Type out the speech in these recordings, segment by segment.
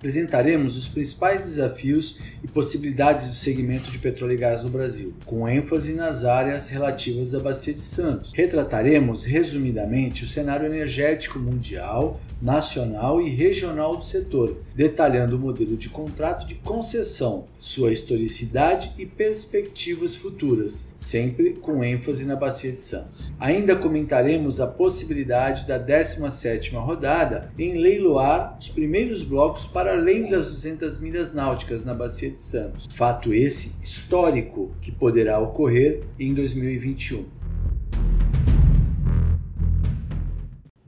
apresentaremos os principais desafios e possibilidades do segmento de petróleo e gás no Brasil, com ênfase nas áreas relativas à Bacia de Santos. Retrataremos resumidamente o cenário energético mundial, nacional e regional do setor, detalhando o modelo de contrato de concessão, sua historicidade e perspectivas futuras, sempre com ênfase na Bacia de Santos. Ainda comentaremos a possibilidade da 17ª rodada em leiloar os primeiros blocos para além das 200 milhas náuticas na Bacia de Santos. Fato esse histórico que poderá ocorrer em 2021.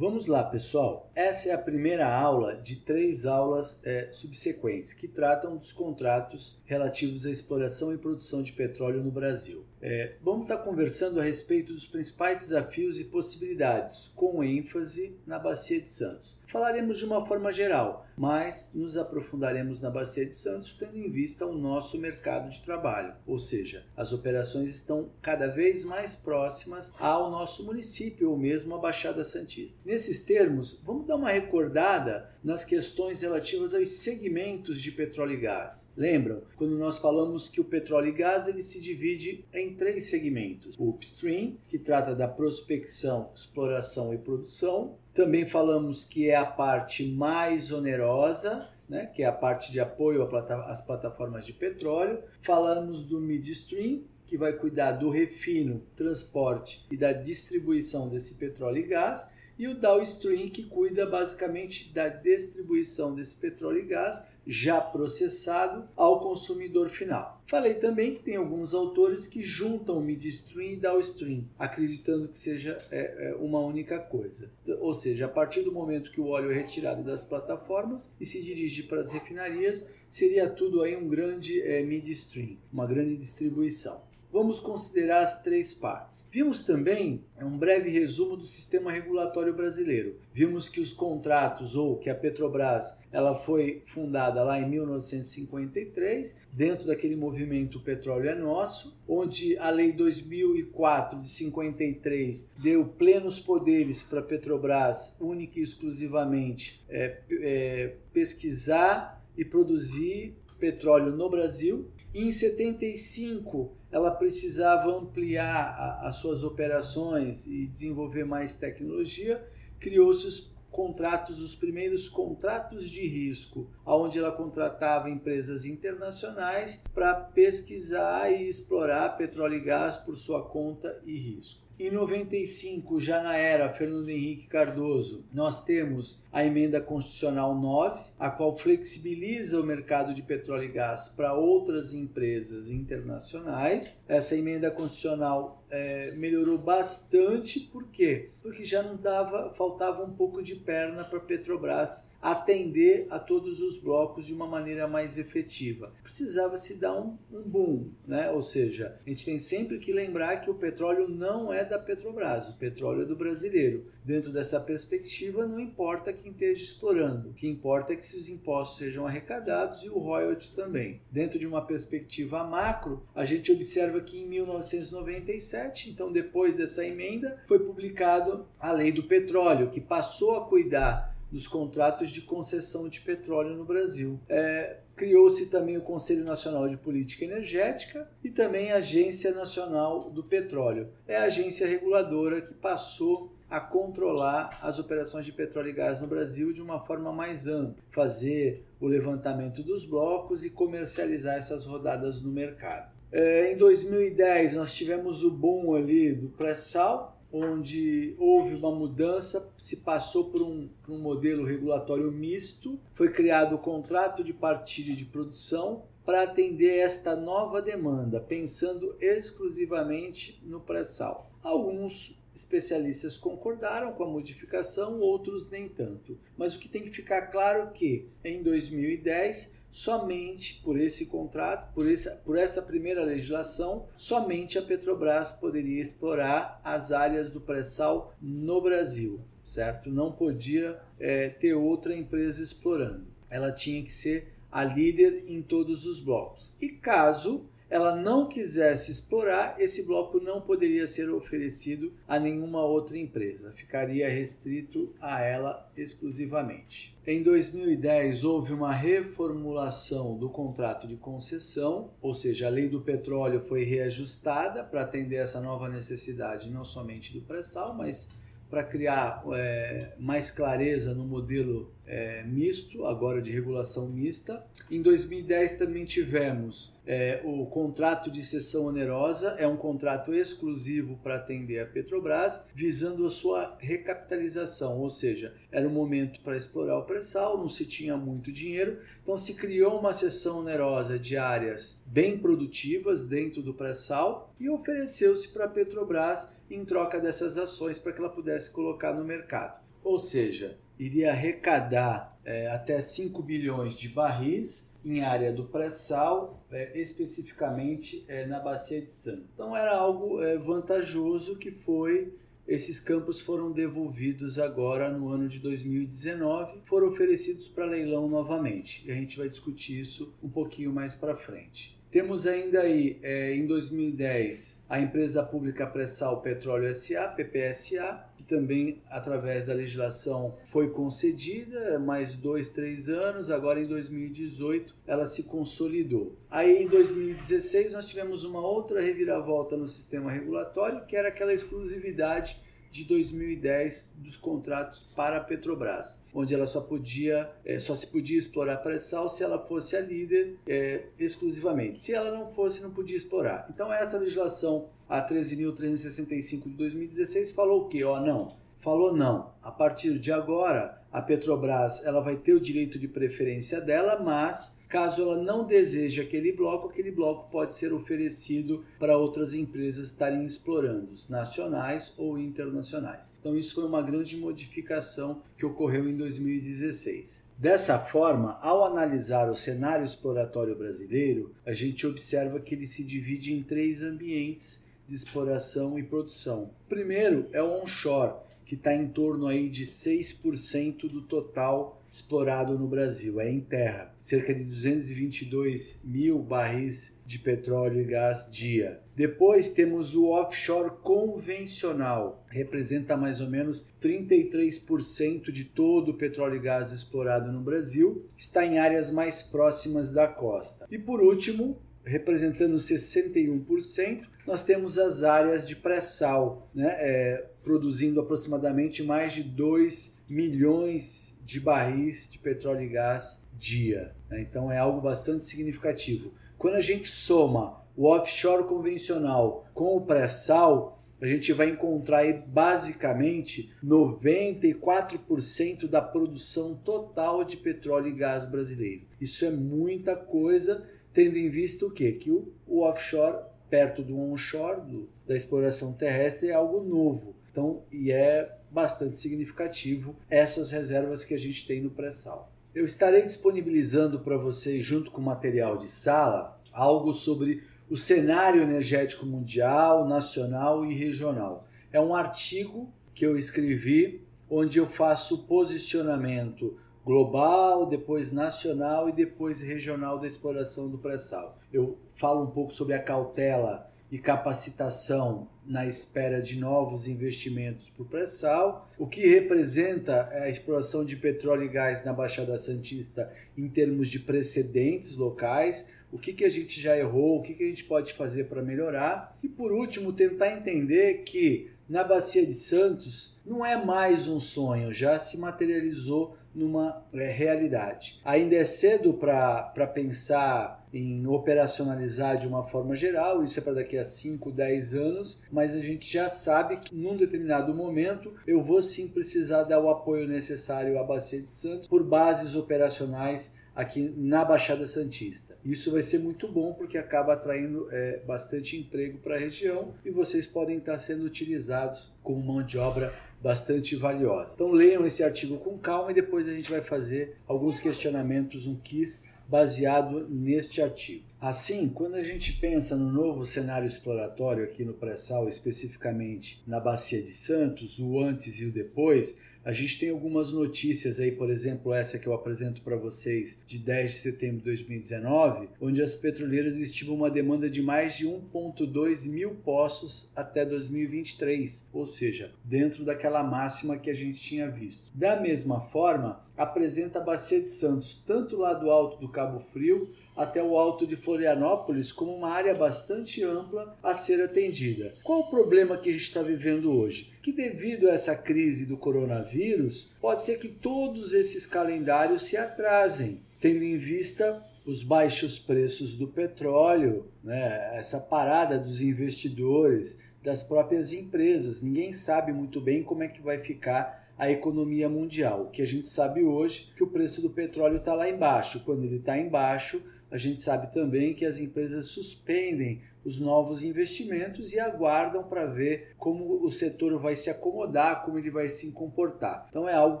Vamos lá, pessoal. Essa é a primeira aula de três aulas é, subsequentes que tratam dos contratos relativos à exploração e produção de petróleo no Brasil. É, vamos estar conversando a respeito dos principais desafios e possibilidades, com ênfase na Bacia de Santos. Falaremos de uma forma geral, mas nos aprofundaremos na Bacia de Santos tendo em vista o nosso mercado de trabalho, ou seja, as operações estão cada vez mais próximas ao nosso município ou mesmo à Baixada Santista. Nesses termos, vamos dar uma recordada nas questões relativas aos segmentos de petróleo e gás. Lembram quando nós falamos que o petróleo e gás ele se divide em três segmentos: o upstream, que trata da prospecção, exploração e produção, também falamos que é a parte mais onerosa, né, que é a parte de apoio às plataformas de petróleo. Falamos do midstream, que vai cuidar do refino, transporte e da distribuição desse petróleo e gás. E o downstream que cuida basicamente da distribuição desse petróleo e gás já processado ao consumidor final. Falei também que tem alguns autores que juntam midstream e downstream, acreditando que seja é, é, uma única coisa. Ou seja, a partir do momento que o óleo é retirado das plataformas e se dirige para as refinarias, seria tudo aí um grande é, midstream, uma grande distribuição. Vamos considerar as três partes. Vimos também um breve resumo do sistema regulatório brasileiro. Vimos que os contratos ou que a Petrobras ela foi fundada lá em 1953, dentro daquele movimento Petróleo é Nosso, onde a Lei 2004 de 53 deu plenos poderes para a Petrobras, única e exclusivamente é, é, pesquisar e produzir petróleo no Brasil. Em 75, ela precisava ampliar as suas operações e desenvolver mais tecnologia. Criou-se os contratos, os primeiros contratos de risco, onde ela contratava empresas internacionais para pesquisar e explorar petróleo e gás por sua conta e risco. Em 95, já na era Fernando Henrique Cardoso, nós temos a emenda constitucional 9, a qual flexibiliza o mercado de petróleo e gás para outras empresas internacionais. Essa emenda constitucional é, melhorou bastante, por quê? Porque já não dava, faltava um pouco de perna para a Petrobras atender a todos os blocos de uma maneira mais efetiva. Precisava se dar um, um boom, né? Ou seja, a gente tem sempre que lembrar que o petróleo não é da Petrobras, o petróleo é do brasileiro. Dentro dessa perspectiva, não importa quem esteja explorando, o que importa é que se os impostos sejam arrecadados e o royalty também. Dentro de uma perspectiva macro, a gente observa que em 1997, então depois dessa emenda, foi publicado a Lei do Petróleo, que passou a cuidar dos contratos de concessão de petróleo no Brasil. É, Criou-se também o Conselho Nacional de Política Energética e também a Agência Nacional do Petróleo. É a agência reguladora que passou a controlar as operações de petróleo e gás no Brasil de uma forma mais ampla, fazer o levantamento dos blocos e comercializar essas rodadas no mercado. É, em 2010 nós tivemos o boom ali do pré-sal, onde houve uma mudança, se passou por um, por um modelo regulatório misto, foi criado o contrato de partilha de produção para atender esta nova demanda, pensando exclusivamente no pré-sal. Alguns especialistas concordaram com a modificação, outros nem tanto. Mas o que tem que ficar claro é que em 2010 somente por esse contrato, por essa, por essa primeira legislação, somente a Petrobras poderia explorar as áreas do pré-sal no Brasil, certo? Não podia é, ter outra empresa explorando. Ela tinha que ser a líder em todos os blocos. E caso ela não quisesse explorar, esse bloco não poderia ser oferecido a nenhuma outra empresa, ficaria restrito a ela exclusivamente. Em 2010 houve uma reformulação do contrato de concessão, ou seja, a lei do petróleo foi reajustada para atender essa nova necessidade, não somente do pré-sal, mas para criar é, mais clareza no modelo é, misto, agora de regulação mista. Em 2010 também tivemos é, o contrato de cessão onerosa, é um contrato exclusivo para atender a Petrobras, visando a sua recapitalização, ou seja, era um momento para explorar o pré-sal, não se tinha muito dinheiro, então se criou uma cessão onerosa de áreas bem produtivas dentro do pré-sal e ofereceu-se para a Petrobras em troca dessas ações para que ela pudesse colocar no mercado. Ou seja, iria arrecadar é, até 5 bilhões de barris em área do pré-sal, é, especificamente é, na Bacia de Santos. Então era algo é, vantajoso que foi esses campos foram devolvidos agora no ano de 2019, foram oferecidos para leilão novamente. E a gente vai discutir isso um pouquinho mais para frente. Temos ainda aí, é, em 2010, a empresa pública pré-sal Petróleo SA, PPSA, que também, através da legislação, foi concedida mais dois, três anos. Agora, em 2018, ela se consolidou. Aí, em 2016, nós tivemos uma outra reviravolta no sistema regulatório, que era aquela exclusividade de 2010 dos contratos para a Petrobras, onde ela só podia, é, só se podia explorar pré-sal se ela fosse a líder é, exclusivamente. Se ela não fosse, não podia explorar. Então essa legislação, a 13.365 de 2016, falou o quê? Ó, não. Falou não. A partir de agora, a Petrobras ela vai ter o direito de preferência dela, mas Caso ela não deseje aquele bloco, aquele bloco pode ser oferecido para outras empresas estarem explorando, nacionais ou internacionais. Então, isso foi uma grande modificação que ocorreu em 2016. Dessa forma, ao analisar o cenário exploratório brasileiro, a gente observa que ele se divide em três ambientes de exploração e produção. O primeiro é o onshore, que está em torno aí de 6% do total explorado no Brasil, é em terra, cerca de 222 mil barris de petróleo e gás dia. Depois temos o offshore convencional, representa mais ou menos 33% de todo o petróleo e gás explorado no Brasil, está em áreas mais próximas da costa. E por último, representando 61%, nós temos as áreas de pré-sal, né, é, produzindo aproximadamente mais de 2 milhões de barris de petróleo e gás dia. Né? Então é algo bastante significativo. Quando a gente soma o offshore convencional com o pré-sal, a gente vai encontrar aí basicamente 94% da produção total de petróleo e gás brasileiro. Isso é muita coisa, tendo em vista o quê? Que o, o offshore, perto do onshore, do, da exploração terrestre, é algo novo. Então, e é bastante significativo essas reservas que a gente tem no pré-sal. Eu estarei disponibilizando para vocês, junto com material de sala, algo sobre o cenário energético mundial, nacional e regional. É um artigo que eu escrevi onde eu faço posicionamento global, depois nacional e depois regional da exploração do pré-sal. Eu falo um pouco sobre a cautela e capacitação na espera de novos investimentos para o pré-sal, o que representa a exploração de petróleo e gás na Baixada Santista em termos de precedentes locais, o que, que a gente já errou, o que, que a gente pode fazer para melhorar, e por último, tentar entender que na Bacia de Santos não é mais um sonho, já se materializou numa é, realidade. Ainda é cedo para pensar em operacionalizar de uma forma geral, isso é para daqui a 5, 10 anos, mas a gente já sabe que num determinado momento eu vou sim precisar dar o apoio necessário à Bacia de Santos por bases operacionais aqui na Baixada Santista. Isso vai ser muito bom porque acaba atraindo é, bastante emprego para a região e vocês podem estar sendo utilizados como mão de obra bastante valiosa. Então leiam esse artigo com calma e depois a gente vai fazer alguns questionamentos, um quiz baseado neste artigo. Assim, quando a gente pensa no novo cenário exploratório aqui no pré-sal, especificamente na Bacia de Santos, o antes e o depois, a gente tem algumas notícias aí, por exemplo, essa que eu apresento para vocês de 10 de setembro de 2019, onde as petroleiras estimam uma demanda de mais de 1,2 mil poços até 2023, ou seja, dentro daquela máxima que a gente tinha visto. Da mesma forma, apresenta a Bacia de Santos, tanto lá do alto do Cabo Frio até o alto de Florianópolis como uma área bastante ampla a ser atendida. Qual o problema que a gente está vivendo hoje? Que devido a essa crise do coronavírus, pode ser que todos esses calendários se atrasem, tendo em vista os baixos preços do petróleo, né? essa parada dos investidores, das próprias empresas. Ninguém sabe muito bem como é que vai ficar a economia mundial. O que a gente sabe hoje é que o preço do petróleo está lá embaixo. Quando ele está embaixo, a gente sabe também que as empresas suspendem os novos investimentos e aguardam para ver como o setor vai se acomodar, como ele vai se comportar. Então é algo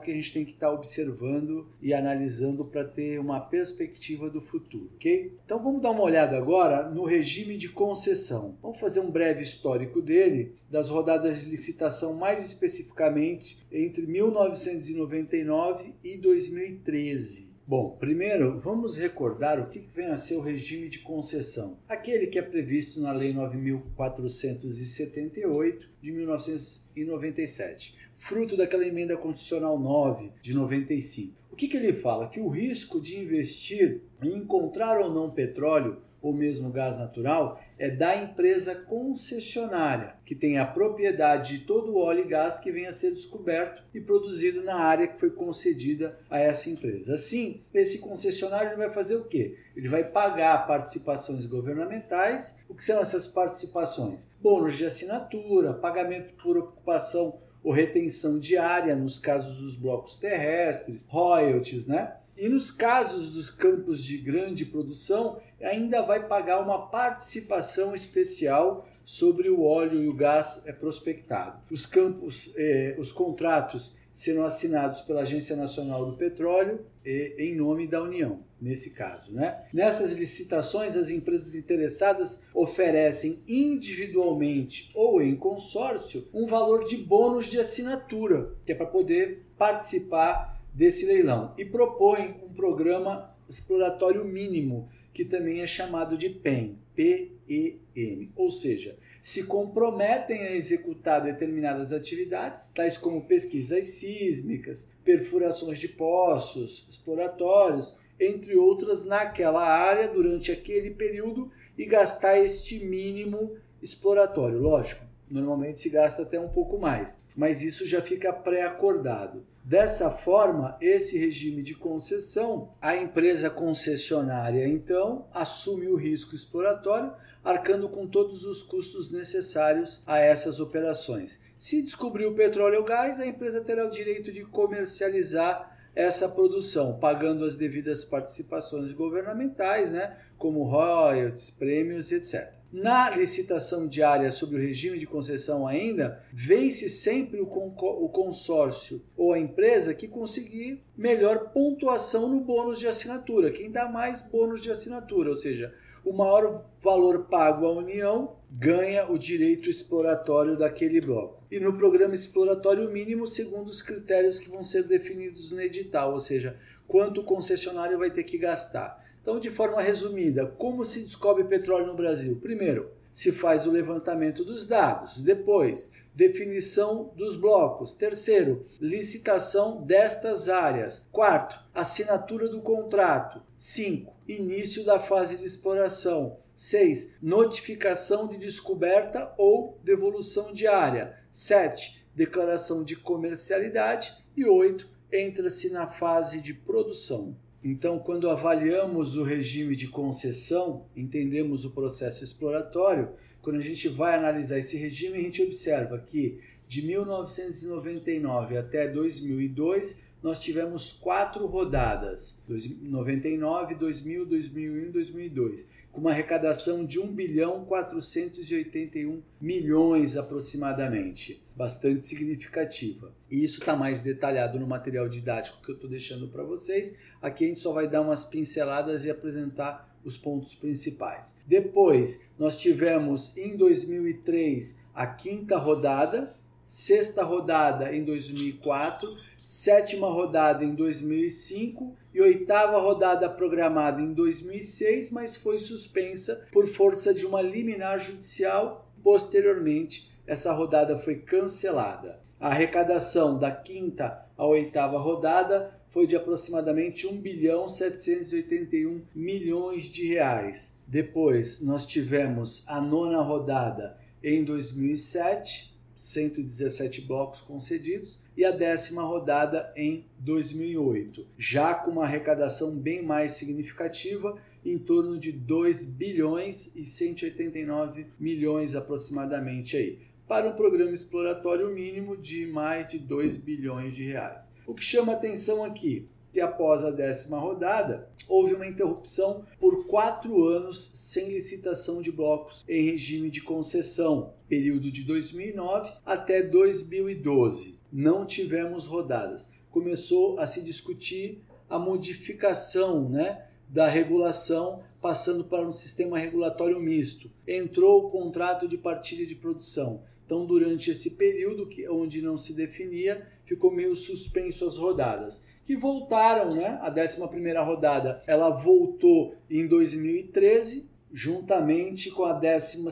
que a gente tem que estar tá observando e analisando para ter uma perspectiva do futuro, ok? Então vamos dar uma olhada agora no regime de concessão. Vamos fazer um breve histórico dele, das rodadas de licitação mais especificamente entre 1999 e 2013. Bom, primeiro vamos recordar o que vem a ser o regime de concessão, aquele que é previsto na Lei 9478 de 1997, fruto daquela emenda constitucional 9 de 95. O que, que ele fala? Que o risco de investir em encontrar ou não petróleo ou mesmo gás natural é da empresa concessionária, que tem a propriedade de todo o óleo e gás que venha a ser descoberto e produzido na área que foi concedida a essa empresa. Assim, esse concessionário vai fazer o quê? Ele vai pagar participações governamentais. O que são essas participações? Bônus de assinatura, pagamento por ocupação ou retenção diária nos casos dos blocos terrestres, royalties, né? E nos casos dos campos de grande produção, ainda vai pagar uma participação especial sobre o óleo e o gás é prospectado. Os campos, eh, os contratos serão assinados pela Agência Nacional do Petróleo e em nome da União, nesse caso. Né? Nessas licitações, as empresas interessadas oferecem individualmente ou em consórcio um valor de bônus de assinatura, que é para poder participar desse leilão e propõe um programa exploratório mínimo, que também é chamado de PEM, P-E-M, ou seja, se comprometem a executar determinadas atividades, tais como pesquisas sísmicas, perfurações de poços, exploratórios, entre outras, naquela área durante aquele período e gastar este mínimo exploratório. Lógico, normalmente se gasta até um pouco mais, mas isso já fica pré-acordado. Dessa forma, esse regime de concessão, a empresa concessionária então assume o risco exploratório, arcando com todos os custos necessários a essas operações. Se descobrir o petróleo ou gás, a empresa terá o direito de comercializar essa produção, pagando as devidas participações governamentais, né, como royalties, prêmios, etc. Na licitação diária sobre o regime de concessão ainda, vence sempre o, consórcio ou a empresa que conseguir melhor pontuação no bônus de assinatura, quem dá mais bônus de assinatura, ou seja, o maior valor pago à União ganha o direito exploratório daquele bloco. E no programa exploratório mínimo, segundo os critérios que vão ser definidos no edital, ou seja, quanto o concessionário vai ter que gastar. Então, de forma resumida, como se descobre petróleo no Brasil? Primeiro, se faz o levantamento dos dados. Depois, definição dos blocos. Terceiro, licitação destas áreas. Quarto, assinatura do contrato. Cinco, início da fase de exploração. 6. Notificação de descoberta ou devolução de área. 7. Declaração de comercialidade. E 8. Entra-se na fase de produção. Então, quando avaliamos o regime de concessão, entendemos o processo exploratório. Quando a gente vai analisar esse regime, a gente observa que de 1999 até 2002 nós tivemos quatro rodadas: 99, 2000, 2001 e 2002, com uma arrecadação de 1 bilhão 481 milhões aproximadamente, bastante significativa. E isso está mais detalhado no material didático que eu estou deixando para vocês, Aqui a gente só vai dar umas pinceladas e apresentar os pontos principais. Depois, nós tivemos em 2003 a quinta rodada, sexta rodada em 2004, sétima rodada em 2005 e oitava rodada programada em 2006, mas foi suspensa por força de uma liminar judicial. Posteriormente, essa rodada foi cancelada. A arrecadação da quinta à oitava rodada foi de aproximadamente 1 bilhão 781 milhões de reais. Depois nós tivemos a nona rodada em 2007, 117 blocos concedidos, e a décima rodada em 2008, já com uma arrecadação bem mais significativa, em torno de 2 bilhões e 189 milhões aproximadamente aí, para um programa exploratório mínimo de mais de 2 bilhões de reais. O que chama atenção aqui que após a décima rodada houve uma interrupção por quatro anos sem licitação de blocos em regime de concessão, período de 2009 até 2012. Não tivemos rodadas. Começou a se discutir a modificação né, da regulação, passando para um sistema regulatório misto. Entrou o contrato de partilha de produção. Então, durante esse período que, onde não se definia, ficou meio suspenso as rodadas que voltaram, né? A 11 rodada, ela voltou em 2013, juntamente com a 12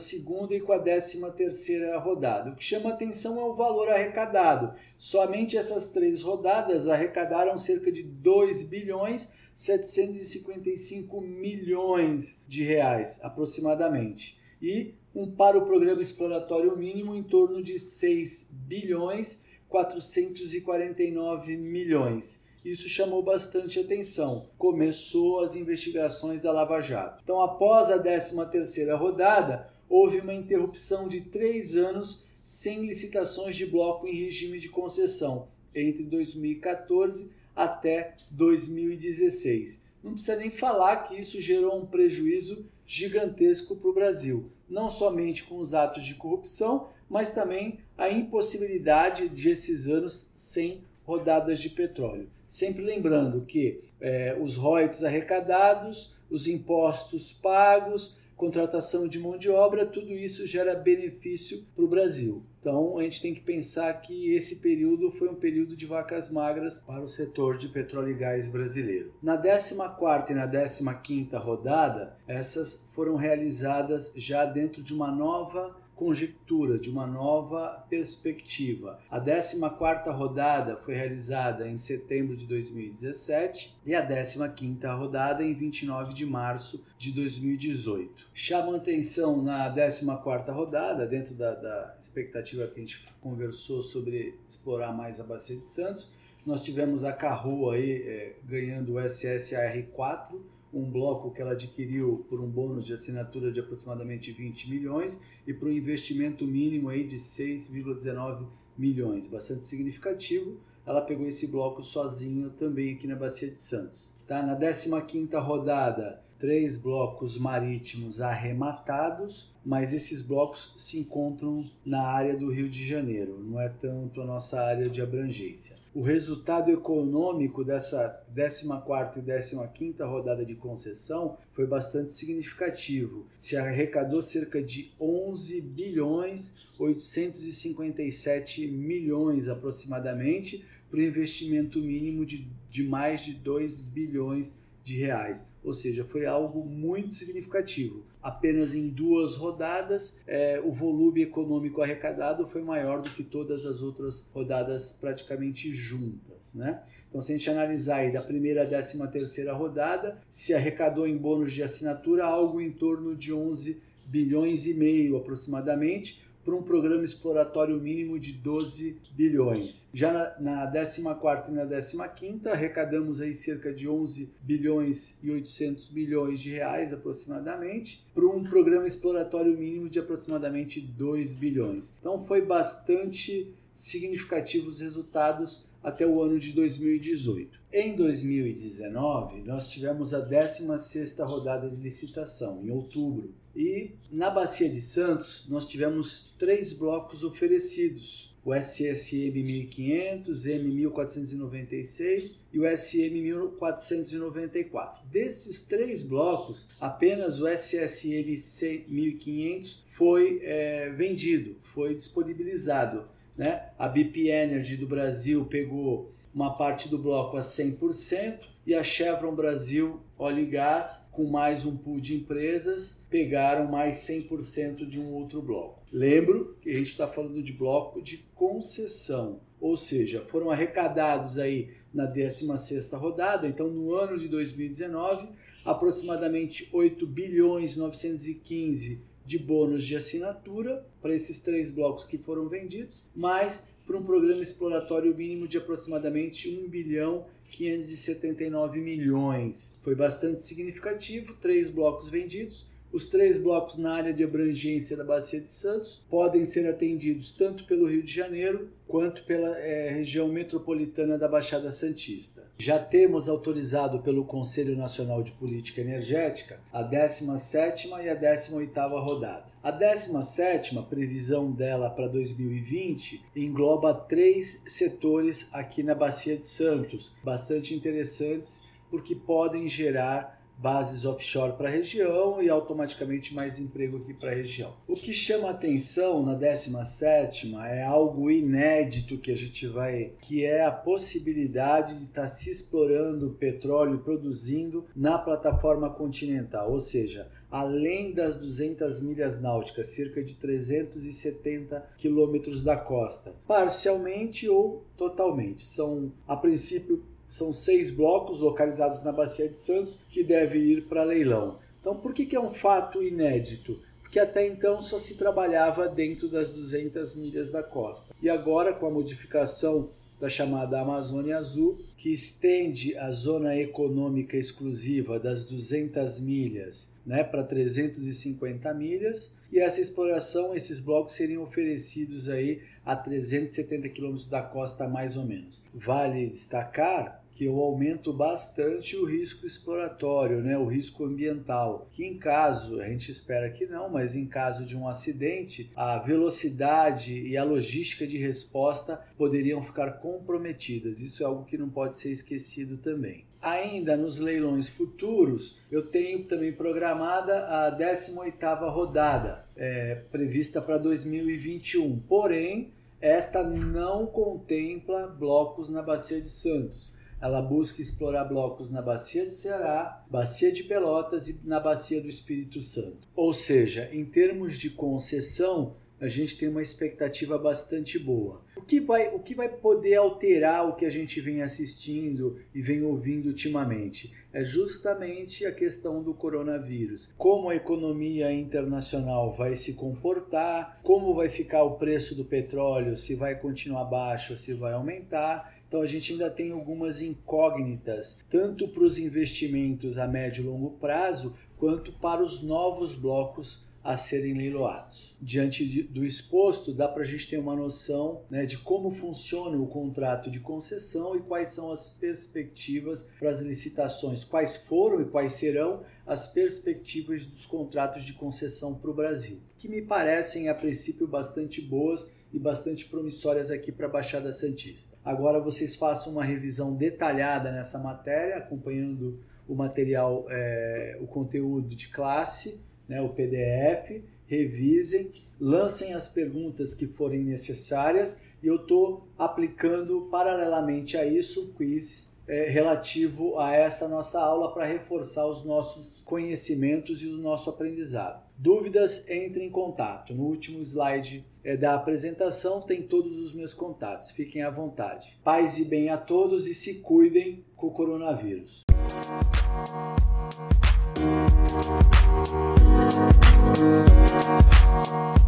e com a 13 rodada. O que chama atenção é o valor arrecadado. Somente essas três rodadas arrecadaram cerca de 2 bilhões 755 milhões de reais, aproximadamente. E um para o programa exploratório mínimo em torno de 6 bilhões 449 milhões. Isso chamou bastante atenção. Começou as investigações da Lava Jato. Então, após a 13ª rodada, houve uma interrupção de três anos sem licitações de bloco em regime de concessão, entre 2014 até 2016. Não precisa nem falar que isso gerou um prejuízo gigantesco para o Brasil, não somente com os atos de corrupção, mas também a impossibilidade de esses anos sem rodadas de petróleo. Sempre lembrando que é, os royalties arrecadados, os impostos pagos, contratação de mão de obra, tudo isso gera benefício para o Brasil. Então a gente tem que pensar que esse período foi um período de vacas magras para o setor de petróleo e gás brasileiro. Na 14 e na 15 rodada, essas foram realizadas já dentro de uma nova conjectura, de uma nova perspectiva. A 14ª rodada foi realizada em setembro de 2017 e a 15ª rodada em 29 de março de 2018. Chama atenção na 14ª rodada, dentro da, da expectativa que a gente conversou sobre explorar mais a Bacia de Santos, nós tivemos a Carro aí é, ganhando o SSAR4, um bloco que ela adquiriu por um bônus de assinatura de aproximadamente 20 milhões e por um investimento mínimo aí de 6,19 milhões, bastante significativo. Ela pegou esse bloco sozinho também aqui na Bacia de Santos. Tá? Na 15ª rodada, três blocos marítimos arrematados, mas esses blocos se encontram na área do Rio de Janeiro, não é tanto a nossa área de abrangência o resultado econômico dessa 14 e 15 rodada de concessão foi bastante significativo. Se arrecadou cerca de 11 bilhões 857 milhões aproximadamente para o investimento mínimo de, de mais de 2 bilhões de reais, ou seja, foi algo muito significativo. Apenas em duas rodadas, é, o volume econômico arrecadado foi maior do que todas as outras rodadas praticamente juntas. Né? Então, se a gente analisar aí da primeira à décima terceira rodada, se arrecadou em bônus de assinatura algo em torno de 11 bilhões e meio aproximadamente, para um programa exploratório mínimo de 12 bilhões. Já na, na 14 e na 15 arrecadamos aí cerca de 11 bilhões e 800 milhões de reais aproximadamente, para um programa exploratório mínimo de aproximadamente 2 bilhões. Então foi bastante significativos os resultados até o ano de 2018. Em 2019, nós tivemos a 16ª rodada de licitação, em outubro. E na Bacia de Santos, nós tivemos três blocos oferecidos. o SSM 1500, M 1496 e o SM 1494. Desses três blocos, apenas o SSM 1500 foi é, vendido, foi disponibilizado. Né? A BP Energy do Brasil pegou uma parte do bloco a 100% e a Chevron Brasil Óleo e Gás, com mais um pool de empresas, pegaram mais 100% de um outro bloco. Lembro que a gente está falando de bloco de concessão, ou seja, foram arrecadados aí na 16ª rodada, então no ano de 2019, aproximadamente 8 bilhões 915 de bônus de assinatura para esses três blocos que foram vendidos, mais para um programa exploratório mínimo de aproximadamente 1 bilhão 579 milhões. Foi bastante significativo, três blocos vendidos. Os três blocos na área de abrangência da Bacia de Santos podem ser atendidos tanto pelo Rio de Janeiro quanto pela é, região metropolitana da Baixada Santista. Já temos autorizado pelo Conselho Nacional de Política Energética a 17ª e a 18ª rodada. A 17ª, previsão dela para 2020, engloba três setores aqui na Bacia de Santos, bastante interessantes porque podem gerar bases offshore para a região e automaticamente mais emprego aqui para a região. O que chama atenção na 17 é algo inédito que a gente vai, que é a possibilidade de estar tá se explorando petróleo produzindo na plataforma continental, ou seja, além das 200 milhas náuticas, cerca de 370 quilômetros da costa, parcialmente ou totalmente. São, a princípio, são seis blocos localizados na Bacia de Santos que devem ir para leilão. Então, por que, que é um fato inédito? Porque até então só se trabalhava dentro das 200 milhas da costa. E agora, com a modificação da chamada Amazônia Azul, que estende a zona econômica exclusiva das 200 milhas né, para 350 milhas, e essa exploração, esses blocos seriam oferecidos aí a 370 quilômetros da costa mais ou menos. Vale destacar que eu aumento bastante o risco exploratório, né, o risco ambiental, que em caso, a gente espera que não, mas em caso de um acidente, a velocidade e a logística de resposta poderiam ficar comprometidas. Isso é algo que não pode ser esquecido também. Ainda nos leilões futuros, eu tenho também programada a 18ª rodada, é, prevista para 2021. Porém, esta não contempla blocos na Bacia de Santos ela busca explorar blocos na Bacia do Ceará, Bacia de Pelotas e na Bacia do Espírito Santo. Ou seja, em termos de concessão, a gente tem uma expectativa bastante boa. O que vai, o que vai poder alterar o que a gente vem assistindo e vem ouvindo ultimamente? É justamente a questão do coronavírus. Como a economia internacional vai se comportar, como vai ficar o preço do petróleo, se vai continuar baixo, se vai aumentar então a gente ainda tem algumas incógnitas, tanto para os investimentos a médio e longo prazo, quanto para os novos blocos a serem leiloados. Diante de, do exposto, dá para a gente ter uma noção né, de como funciona o contrato de concessão e quais são as perspectivas para as licitações, quais foram e quais serão as perspectivas dos contratos de concessão para o Brasil, que me parecem a princípio bastante boas e bastante promissórias aqui para a Baixada Santista. Agora vocês façam uma revisão detalhada nessa matéria, acompanhando o material, é, o conteúdo de classe, né, o PDF, revisem, lancem as perguntas que forem necessárias e eu estou aplicando paralelamente a isso o quiz é, relativo a essa nossa aula para reforçar os nossos conhecimentos e o nosso aprendizado. Dúvidas, entre em contato. No último slide é, da apresentação tem todos os meus contatos. Fiquem à vontade. Paz e bem a todos e se cuidem com o coronavírus. We'll be right.